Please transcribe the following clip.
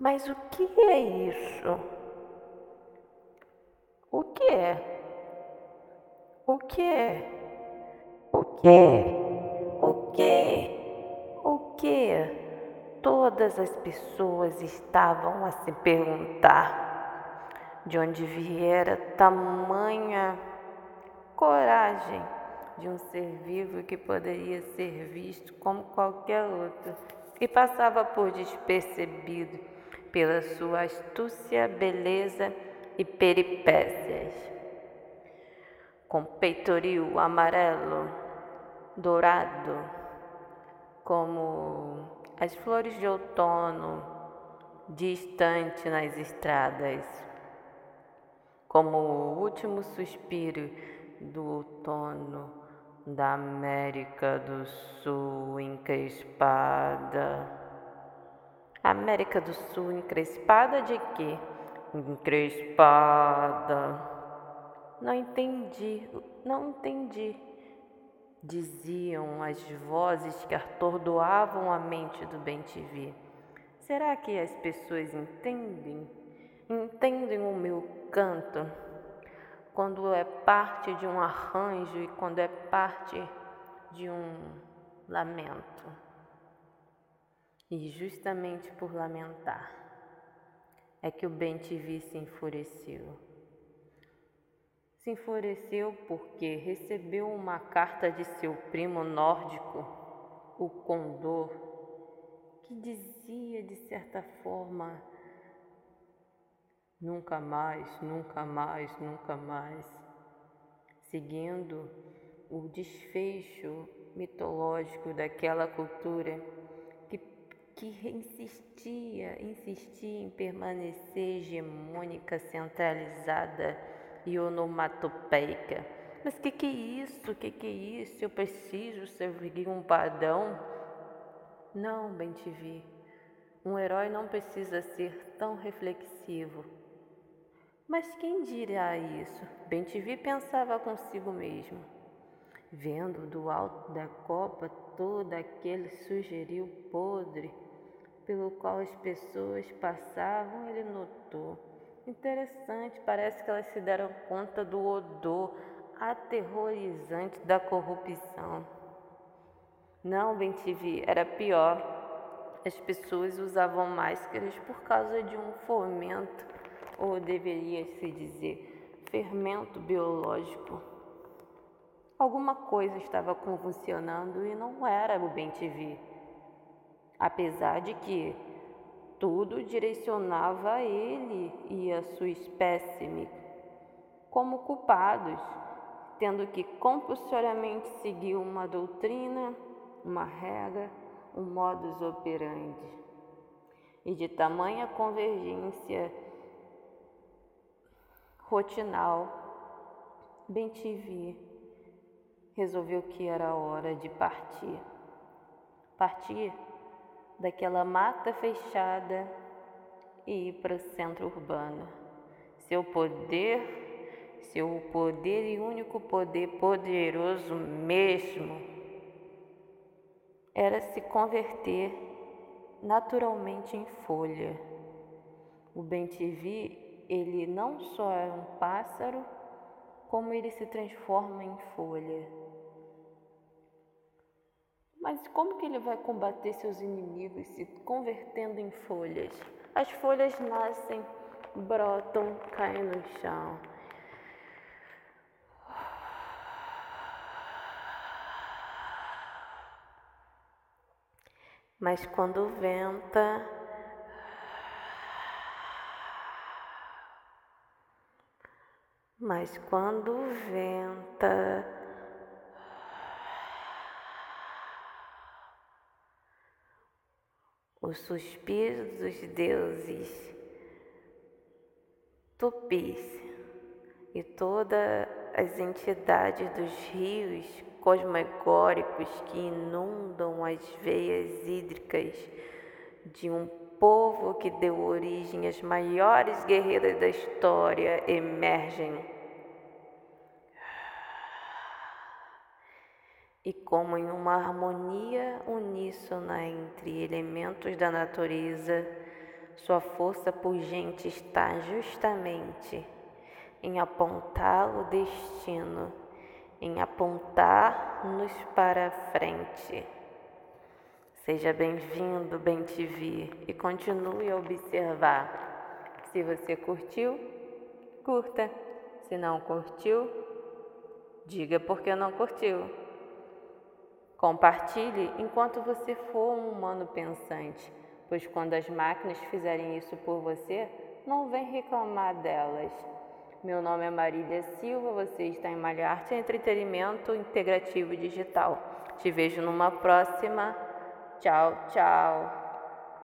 Mas o que é isso? O que é? O que é? O que? O que? O que? Todas as pessoas estavam a se perguntar de onde viera tamanha coragem de um ser vivo que poderia ser visto como qualquer outro e passava por despercebido pela sua astúcia, beleza e peripécias. Com peitoril amarelo, dourado, como as flores de outono distante nas estradas, como o último suspiro do outono da América do Sul encrespada. América do Sul encrespada de quê? Encrespada. Não entendi, não entendi. Diziam as vozes que atordoavam a mente do bem-te-vi. Será que as pessoas entendem? Entendem o meu canto? quando é parte de um arranjo e quando é parte de um lamento. E justamente por lamentar é que o bem-te-vi se enfureceu. Se enfureceu porque recebeu uma carta de seu primo nórdico, o Condor, que dizia de certa forma Nunca mais, nunca mais, nunca mais. Seguindo o desfecho mitológico daquela cultura que, insistia, insistia em permanecer hegemônica, centralizada e onomatopeica. Mas que que é isso? Que que é isso? Eu preciso seguir um padrão? Não, bem te vi. Um herói não precisa ser tão reflexivo mas quem dirá isso? Bem-te-vi pensava consigo mesmo. Vendo do alto da copa todo aquele sugeriu podre pelo qual as pessoas passavam, ele notou. Interessante, parece que elas se deram conta do odor aterrorizante da corrupção. Não, bem-te-vi, era pior. As pessoas usavam máscaras por causa de um fomento ou deveria se dizer fermento biológico. Alguma coisa estava convulsionando e não era o bem-te-vi. Apesar de que tudo direcionava a ele e a sua espécime como culpados, tendo que compulsoriamente seguir uma doutrina, uma regra, um modus operandi. E de tamanha convergência rotinal, bem te vi, resolveu que era hora de partir. Partir daquela mata fechada e ir para o centro urbano. Seu poder, seu poder e único poder poderoso mesmo, era se converter naturalmente em folha. O bem-te-vi ele não só é um pássaro, como ele se transforma em folha. Mas como que ele vai combater seus inimigos se convertendo em folhas? As folhas nascem, brotam, caem no chão. Mas quando venta, Mas quando venta, os suspiros dos deuses tupis e todas as entidades dos rios cosmogóricos que inundam as veias hídricas de um povo que deu origem às maiores guerreiras da história emergem. E como em uma harmonia uníssona entre elementos da natureza, Sua força pungente está justamente em apontar o destino, em apontar-nos para a frente. Seja bem-vindo, bem te vi e continue a observar. Se você curtiu, curta. Se não curtiu, diga por que não curtiu. Compartilhe enquanto você for um humano pensante, pois quando as máquinas fizerem isso por você, não vem reclamar delas. Meu nome é Marília Silva, você está em Malha Arte e Entretenimento Integrativo Digital. Te vejo numa próxima. Tchau, tchau.